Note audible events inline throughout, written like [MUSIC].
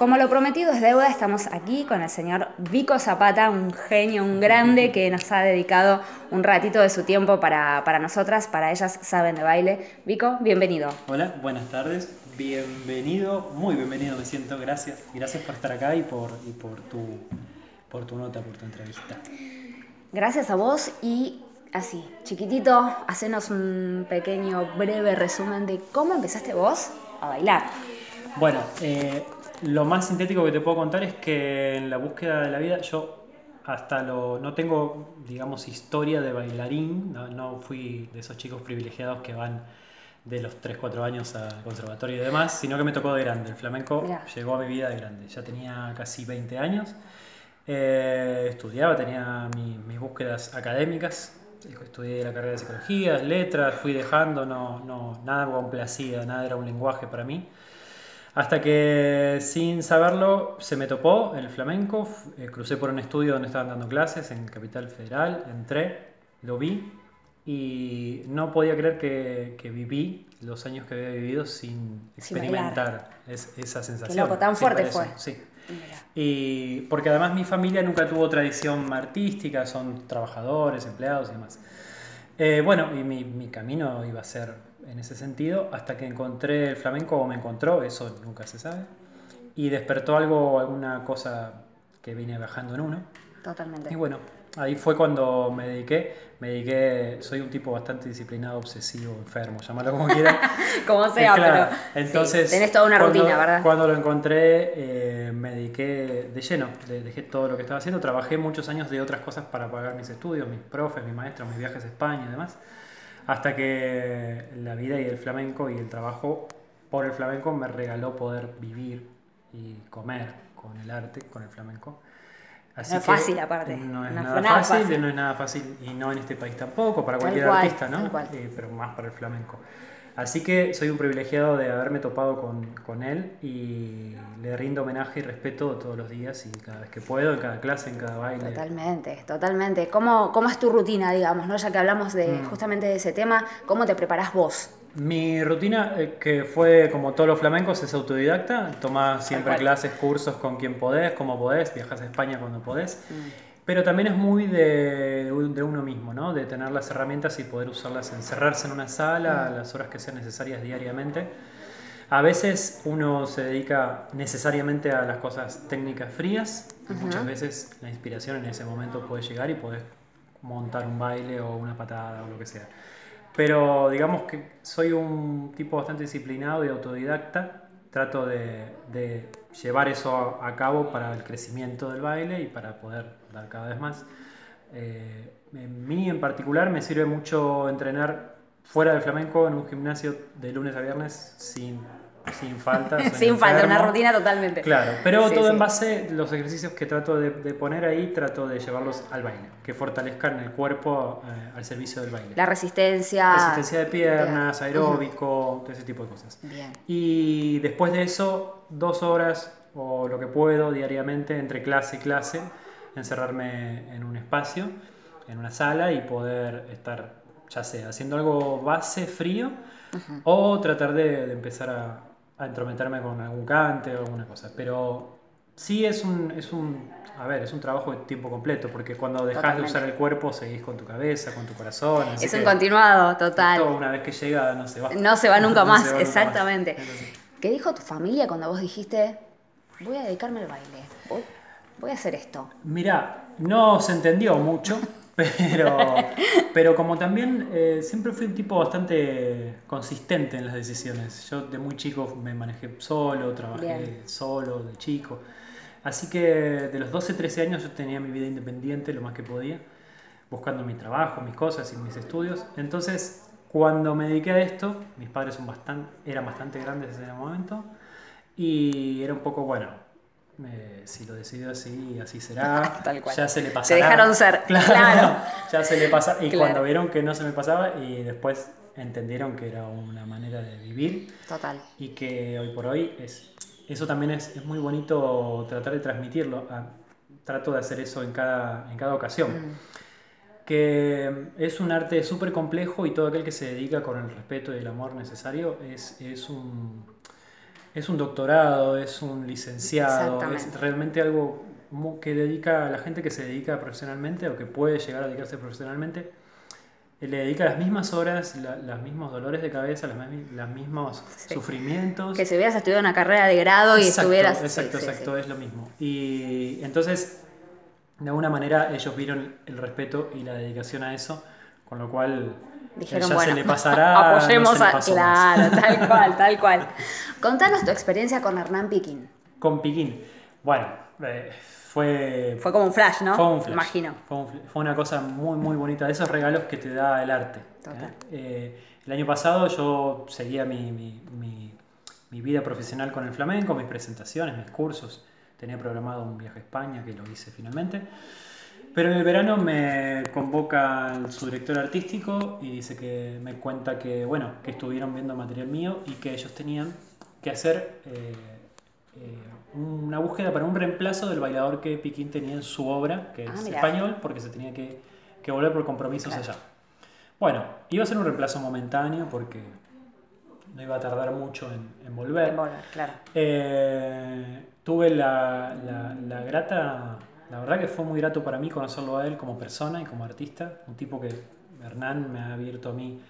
Como lo prometido es deuda, estamos aquí con el señor Vico Zapata, un genio, un grande que nos ha dedicado un ratito de su tiempo para, para nosotras, para ellas saben de baile. Vico, bienvenido. Hola, buenas tardes, bienvenido, muy bienvenido me siento, gracias. Gracias por estar acá y por, y por, tu, por tu nota, por tu entrevista. Gracias a vos y así, chiquitito, hacenos un pequeño, breve resumen de cómo empezaste vos a bailar. Bueno, eh, lo más sintético que te puedo contar es que en la búsqueda de la vida yo hasta lo no tengo digamos historia de bailarín, no, fui de esos chicos privilegiados que van de los 3, 4 años al conservatorio y demás, sino que me tocó de grande. El flamenco llegó a mi vida de grande. Ya tenía casi 20 años, eh, estudiaba, tenía mis búsquedas académicas, estudié la carrera de psicología, letras, fui dejando, no, no, nada complacía, nada era un lenguaje para mí. Hasta que sin saberlo se me topó el flamenco, eh, crucé por un estudio donde estaban dando clases en Capital Federal, entré, lo vi y no podía creer que, viví los años que había vivido sin experimentar esa sensación. Qué loco, tan fuerte fue. Sí. Y porque además mi familia nunca tuvo tradición artística, son trabajadores, empleados y demás. Eh, bueno, y mi, mi camino iba a ser en ese sentido, hasta que encontré el flamenco o me encontró, eso nunca se sabe, y despertó algo, alguna cosa que vine bajando en uno. Totalmente. Y bueno, ahí fue cuando me dediqué, me dediqué, soy un tipo bastante disciplinado, obsesivo, enfermo, llámalo como quieras. [LAUGHS] como sea, pero entonces, tenés toda una rutina, ¿verdad? Cuando lo encontré, eh, me dediqué de lleno, dejé todo lo que estaba haciendo, trabajé muchos años de otras cosas para pagar mis estudios, mis profes, mis maestros, mis viajes a España y demás hasta que la vida y el flamenco y el trabajo por el flamenco me regaló poder vivir y comer con el arte, con el flamenco. Así no es fácil aparte. No es nada, fácil, no es nada fácil y no en este país tampoco, para cualquier artista, ¿no? Eh, pero más para el flamenco. Así que soy un privilegiado de haberme topado con, con, él y le rindo homenaje y respeto todos los días y cada vez que puedo, en cada clase, en cada baile. Totalmente, totalmente. ¿Cómo, cómo es tu rutina, digamos, ¿no? ya que hablamos de, mm. justamente de ese tema? ¿Cómo te preparás vos? Mi rutina, eh, que fue como todos los flamencos, es autodidacta. Tomás siempre clases, cursos con quien podés, como podés, viajas a España cuando podés. Mm. Pero también es muy de, de, uno mismo, ¿no? De tener las herramientas y poder usarlas, encerrarse en una sala a las horas que sean necesarias diariamente. A veces uno se dedica necesariamente a las cosas técnicas frías, muchas veces la inspiración en ese momento puede llegar y puedes montar un baile o una patada o lo que sea. Pero digamos que soy un tipo bastante disciplinado y autodidacta, trato de, de llevar eso a, cabo para el crecimiento del baile y para poder dar cada vez más. Eh, en mí en particular me sirve mucho entrenar fuera del flamenco en un gimnasio de lunes a viernes sin sin falta. [LAUGHS] sin falta, una rutina totalmente. Claro, pero todo en base, los ejercicios que trato de, poner ahí, trato de llevarlos al baile, que fortalezcan el cuerpo eh, al servicio del baile. La resistencia. Resistencia de piernas, aeróbico, todo ese tipo de cosas. Bien. Y después de eso, dos horas o lo que puedo diariamente entre clase y clase, encerrarme en un espacio, en una sala y poder estar, ya sea haciendo algo base frío o tratar de empezar a, a entrometerme con algún cante o alguna cosa. Pero sí es un, es un, a ver, es un trabajo de tiempo completo, porque cuando dejas de usar el cuerpo seguís con tu cabeza, con tu corazón. es un continuado, total. una vez que llega no se va. No se va [LAUGHS] nunca más, exactamente. ¿Qué dijo tu familia cuando vos dijiste, voy a dedicarme al baile, voy a hacer esto? Mira, no se entendió mucho. Pero, [LAUGHS] pero como también eh, siempre fui un tipo bastante consistente en las decisiones. Yo de muy chico me manejé solo, trabajé solo, de chico. Así que de los 12, 13 años yo tenía mi vida independiente lo más que podía, buscando mi trabajo, mis cosas y mis estudios. Entonces, cuando me dediqué a esto, mis padres son bastante, eran bastante grandes en ese momento y era un poco, bueno, eh, si lo decidió así, así será. [LAUGHS] Ya se le pasará. Se dejaron ser. [LAUGHS] Claro. ya se le pasa. Y cuando vieron que no se me pasaba y después entendieron que era una manera de vivir. Total. Y que hoy por hoy es. Eso también es, es muy bonito tratar de transmitirlo. Trato de hacer eso en cada, en cada ocasión. Mm. Que es un arte súper complejo y todo aquel que se dedica con el respeto y el amor necesario es, es un es un doctorado, es un licenciado, es realmente algo que dedica a la gente que se dedica profesionalmente o que puede llegar a dedicarse profesionalmente, eh, le dedica las mismas horas, los mismos dolores de cabeza, los, mismos sufrimientos. Que si hubieras estudiado una carrera de grado y estuvieras... Exacto, exacto, es lo mismo. Y entonces, de alguna manera, ellos vieron el respeto y la dedicación a eso, con lo cual Dijeron, ya se le pasará. Apoyemos a. Claro, tal [LAUGHS] cual, tal cual. Contanos tu experiencia con Hernán Piquín. Con Piquín. Bueno, eh, fue. Fue como un flash, ¿no? Fue un flash. Imagino. Fue, una cosa muy, muy bonita. De esos regalos que te da el arte. Total. Eh, el año pasado yo seguía mi, mi, mi, mi vida profesional con el flamenco, mis presentaciones, mis cursos. Tenía programado un viaje a España que lo hice finalmente. Pero en el verano me convoca su director artístico y dice que me cuenta que, bueno, que estuvieron viendo material mío y que ellos tenían que hacer eh, eh, una búsqueda para un reemplazo del bailador que Piquín tenía en su obra, que ah, es español, porque se tenía que, volver por compromisos allá. Bueno, iba a ser un reemplazo momentáneo porque no iba a tardar mucho en, volver. claro. Eh, tuve la, la grata la verdad que fue muy grato para mí conocerlo a él como persona y como artista, un tipo que Hernán me ha abierto a mí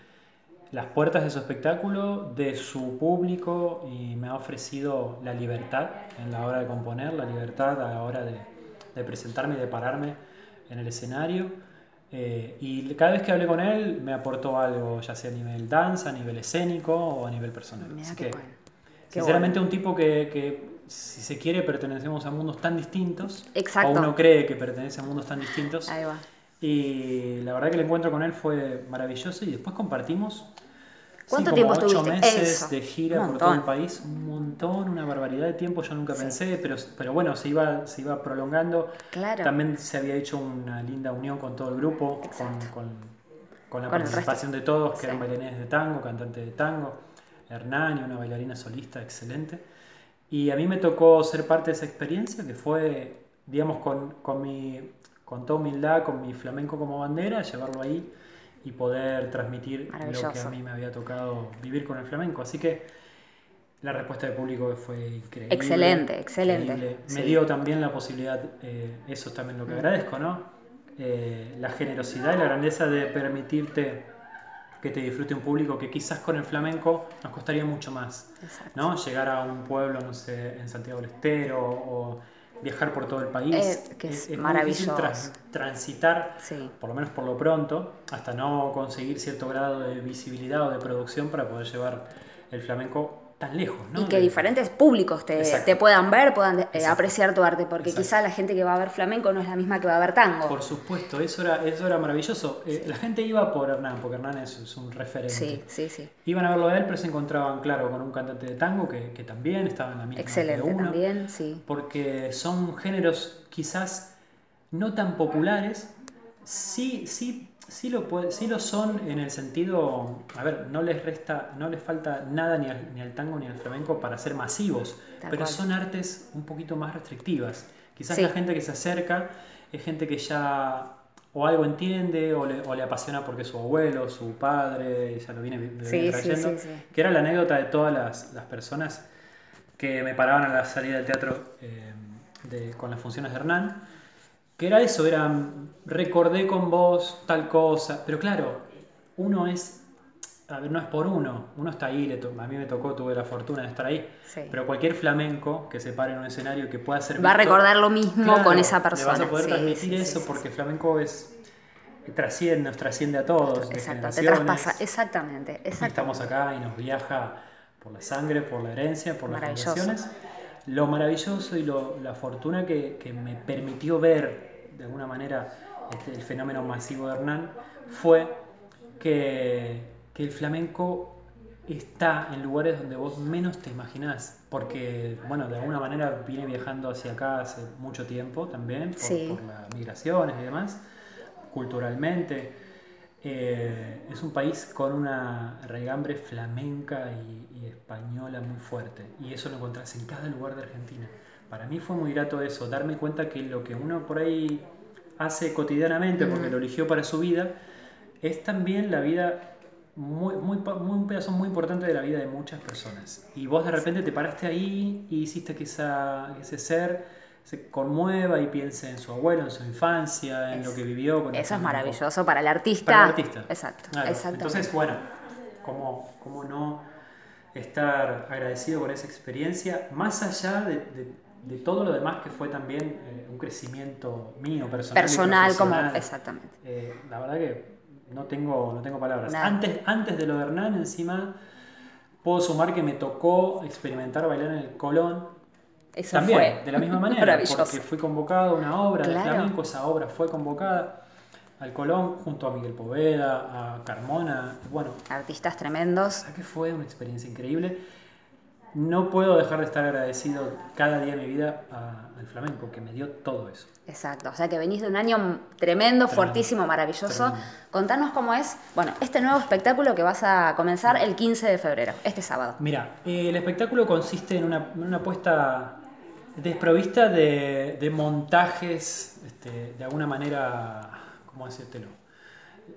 las puertas de su espectáculo, de su público y me ha ofrecido la libertad en la hora de componer, la libertad a la hora de, presentarme y de pararme en el escenario. Eh, y cada vez que hablé con él me aportó algo, ya sea a nivel danza, a nivel escénico o a nivel personal. Así que, sinceramente, un tipo que si se quiere, pertenecemos a mundos tan distintos. Exacto. O uno cree que pertenece a mundos tan distintos. Ahí va. Y la verdad que el encuentro con él fue maravilloso y después compartimos. ¿Cuánto tiempo estuviste? Ocho meses de gira por todo el país, un montón, una barbaridad de tiempo, yo nunca pensé, pero, pero bueno, se iba, se iba prolongando. Claro. También se había hecho una linda unión con todo el grupo, con, con, la participación de todos, que eran bailarines de tango, cantantes de tango, Hernán y una bailarina solista excelente. Y a mí me tocó ser parte de esa experiencia, que fue, digamos, con, con, mi, con toda humildad, con mi flamenco como bandera, llevarlo ahí y poder transmitir lo que a mí me había tocado vivir con el flamenco. Así que la respuesta del público fue increíble. Excelente, excelente. Me dio también la posibilidad, eh, eso es también lo que mm. agradezco, ¿no? Eh, la generosidad y la grandeza de permitirte que te disfrute un público que quizás con el flamenco nos costaría mucho más, ¿no? Llegar a un pueblo, no sé, en Santiago del Estero o viajar por todo el país. Eh, que es, maravilloso. transitar, por lo menos por lo pronto, hasta no conseguir cierto grado de visibilidad o de producción para poder llevar el flamenco tan lejos, ¿no? Y que diferentes públicos te, te puedan ver, puedan eh, apreciar tu arte, porque quizá la gente que va a ver flamenco no es la misma que va a ver tango. Por supuesto, eso era, eso era maravilloso. Eh, la gente iba por Hernán, porque Hernán es, un referente. Sí, sí, sí. Iban a verlo a él, pero se encontraban, claro, con un cantante de tango que, que también estaba en la misma Excelente, uno, también, sí. Porque son géneros quizás no tan populares, sí, sí Sí lo, puede, sí lo son en el sentido, a ver, no les resta, no les falta nada ni al, ni al tango ni al flamenco para ser masivos, pero son artes un poquito más restrictivas. Quizás la gente que se acerca es gente que ya o algo entiende o le, o le apasiona porque su abuelo, su padre, ya lo viene, trayendo. que era la anécdota de todas las, las, personas que me paraban a la salida del teatro eh, de, con las funciones de Hernán que era eso, era, recordé con vos tal cosa, pero claro, uno es, a ver, no es por uno, uno está ahí, a mí me tocó, tuve la fortuna de estar ahí, pero cualquier flamenco que se pare en un escenario que pueda ser... Va a recordar lo mismo con esa persona. Le vas a poder transmitir eso porque flamenco es trasciende, nos trasciende a todos. Exacto, te traspasa, exactamente, exactamente. Estamos acá y nos viaja por la sangre, por la herencia, por las generaciones. Lo maravilloso y lo, la fortuna que, que me permitió ver de alguna manera este, el fenómeno masivo de Hernán fue que, el flamenco está en lugares donde vos menos te imaginás, porque, bueno, de alguna manera viene viajando hacia acá hace mucho tiempo también, por, las migraciones y demás, culturalmente. Eh, es un país con una regambre flamenca y, y, española muy fuerte, y eso lo encontrás en cada lugar de Argentina para mí fue muy grato eso, darme cuenta que lo que uno por ahí hace cotidianamente, porque lo eligió para su vida, es también la vida muy, muy, un pedazo muy importante de la vida de muchas personas. Y vos de repente te paraste ahí y hiciste que, esa, ese ser se conmueva y piense en su abuelo, en su infancia, en lo que vivió. Con eso es maravilloso para el artista. Para el artista. Exacto. Entonces, bueno, ¿cómo, ¿cómo, no estar agradecido con esa experiencia? Más allá de, de, todo lo demás que fue también eh, un crecimiento mío, personal. Personal, como. Exactamente. Eh, la verdad que no tengo, no tengo palabras. Antes, antes de lo de Hernán, encima, puedo sumar que me tocó experimentar bailar en el Colón. Eso También, de la misma manera, [LAUGHS] porque fui convocado a una obra de flamenco, esa obra fue convocada al Colón junto a Miguel Poveda, a Carmona, bueno. Artistas tremendos. que fue una experiencia increíble no puedo dejar de estar agradecido cada día de mi vida al flamenco, que me dio todo eso. Exacto, o sea que venís de un año tremendo, fuertísimo, maravilloso. Contanos cómo es, bueno, este nuevo espectáculo que vas a comenzar el 15 de febrero, este sábado. Mira, el espectáculo consiste en una, una puesta desprovista de, montajes, este, de alguna manera, ¿cómo decírtelo?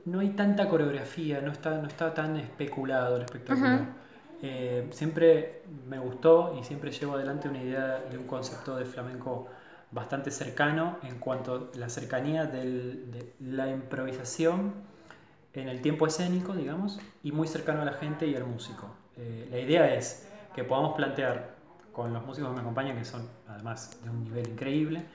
No hay tanta coreografía, no está, no está tan especulado el espectáculo. Eh, siempre me gustó y siempre llevo adelante una idea de un concepto de flamenco bastante cercano en cuanto a la cercanía de la improvisación en el tiempo escénico, digamos, y muy cercano a la gente y al músico. Eh, la idea es que podamos plantear con los músicos que me acompañan, que son además de un nivel increíble,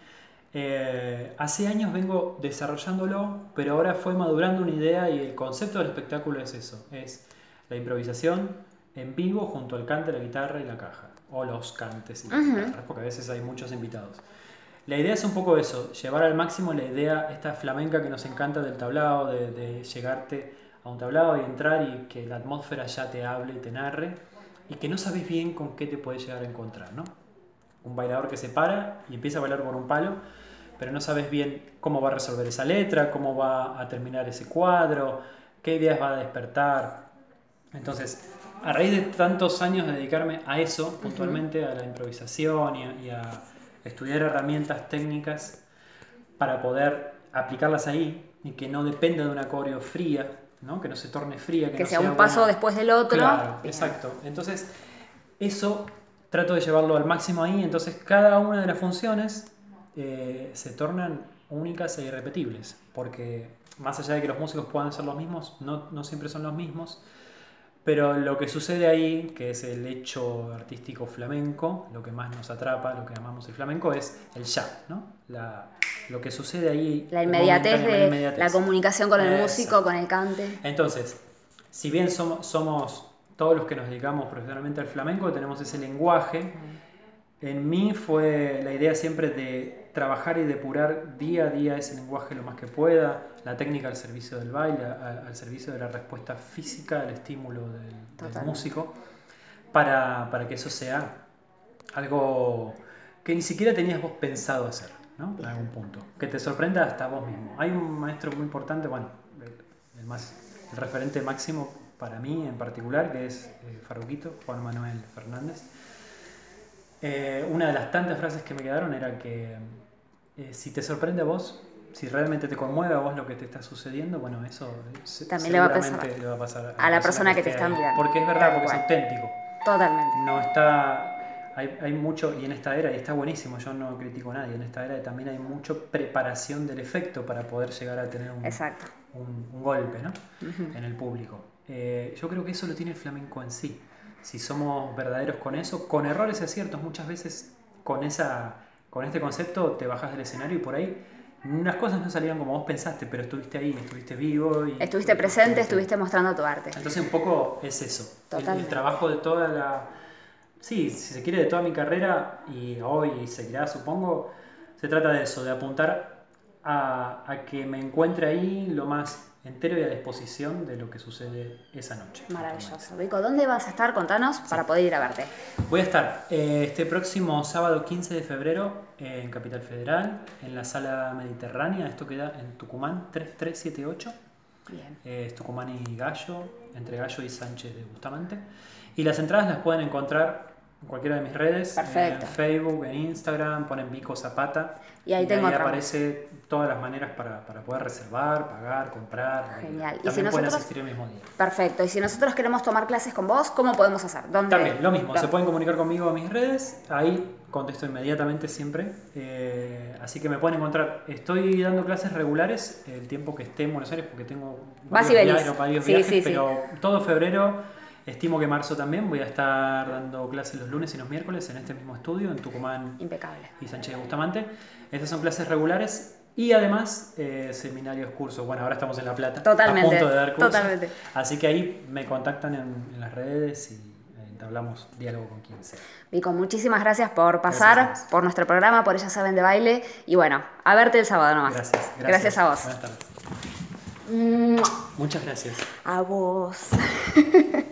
eh, hace años vengo desarrollándolo, pero ahora fue madurando una idea y el concepto del espectáculo es eso, es la improvisación, en vivo junto al cante, la guitarra y la caja. O los cantes y las guitarras, porque a veces hay muchos invitados. La idea es un poco eso, llevar al máximo la idea, esta flamenca que nos encanta del tablado, de, llegarte a un tablado y entrar y que la atmósfera ya te hable y te narre, y que no sabes bien con qué te puedes llegar a encontrar, ¿no? Un bailador que se para y empieza a bailar por un palo, pero no sabes bien cómo va a resolver esa letra, cómo va a terminar ese cuadro, qué ideas va a despertar. Entonces, a raíz de tantos años de dedicarme a eso, puntualmente, a la improvisación y a, estudiar herramientas técnicas para poder aplicarlas ahí y que no dependa de una coreo fría, ¿no? que no se torne fría. Que, sea, un paso después del otro. Claro, exacto. Entonces, eso trato de llevarlo al máximo ahí, entonces cada una de las funciones eh, se tornan únicas e irrepetibles, porque más allá de que los músicos puedan ser los mismos, no, no siempre son los mismos. Pero lo que sucede ahí, que es el hecho artístico flamenco, lo que más nos atrapa, lo que llamamos el flamenco, es el ya, ¿no? La, lo que sucede ahí. La inmediatez de la, comunicación con el músico, con el cante. Entonces, si bien somos, somos todos los que nos dedicamos profesionalmente al flamenco, tenemos ese lenguaje. Mm. En mí fue la idea siempre de trabajar y depurar día a día ese lenguaje lo más que pueda, la técnica al servicio del baile, al, servicio de la respuesta física, al estímulo del, músico, para, para, que eso sea algo que ni siquiera tenías vos pensado hacer, ¿no? En algún punto. Que te sorprenda hasta vos mismo. Hay un maestro muy importante, bueno, el, más, el referente máximo para mí en particular, que es eh, Farruquito, Juan Manuel Fernández. Eh, una de las tantas frases que me quedaron era que eh, si te sorprende a vos, si realmente te conmueve a vos lo que te está sucediendo, bueno, eso también le va, a pasar, a, la persona que, te está mirando. Porque es verdad, porque es auténtico. Totalmente. No está, hay, hay, mucho, y en esta era, y está buenísimo, yo no critico a nadie, en esta era también hay mucho preparación del efecto para poder llegar a tener un, un, golpe ¿no? en el público. Eh, yo creo que eso lo tiene el flamenco en sí. Si somos verdaderos con eso, con errores y aciertos, muchas veces con esa con este concepto te bajas del escenario y por ahí unas cosas no salieron como vos pensaste, pero estuviste ahí, estuviste vivo. Y, estuviste presente, estuviste mostrando tu arte. Entonces un poco es eso. El, trabajo de toda la... Sí, si se quiere, de toda mi carrera y hoy y seguirá, supongo, se trata de eso, de apuntar a, a que me encuentre ahí lo más entero y a disposición de lo que sucede esa noche. Maravilloso. Vico, ¿dónde vas a estar? Contanos para poder ir a verte. Voy a estar eh, este próximo sábado 15 de febrero eh, en Capital Federal, en la sala mediterránea. Esto queda en Tucumán 3378. Bien. Eh, es Tucumán y Gallo, entre Gallo y Sánchez de Bustamante. Y las entradas las pueden encontrar cualquiera de mis redes. Perfecto. En Facebook, en Instagram, ponen Vico Zapata. Y ahí tengo ahí otra aparece todas las maneras para, para poder reservar, pagar, comprar. Genial. Y Y también si pueden nosotros- asistir el mismo día. Perfecto. Y si nosotros queremos tomar clases con vos, ¿cómo podemos hacer? ¿Dónde? También, lo mismo, ¿Dónde? se pueden comunicar conmigo a mis redes, ahí contesto inmediatamente siempre, eh, así que me pueden encontrar. Estoy dando clases regulares el tiempo que esté en Buenos Aires porque tengo Vas y varios venís. viajes, varios Sí, viajes, sí, sí. pero todo febrero, estimo que marzo también, voy a estar dando clases los lunes y los miércoles en este mismo estudio, en Tucumán Impecable. y Sánchez de Bustamante. Estas son clases regulares y además eh, seminarios, cursos. Bueno, ahora estamos en La Plata, Totalmente, a punto de dar cursos. totalmente. Así que ahí me contactan en, en las redes y entablamos diálogo con quien sea. Vico, muchísimas gracias por pasar Gracias por nuestro programa, por Ellas Saben de Baile. Y bueno, a verte el sábado nomás. Gracias. Gracias a vos. Buenas tardes. Muchas gracias. A vos. [LAUGHS]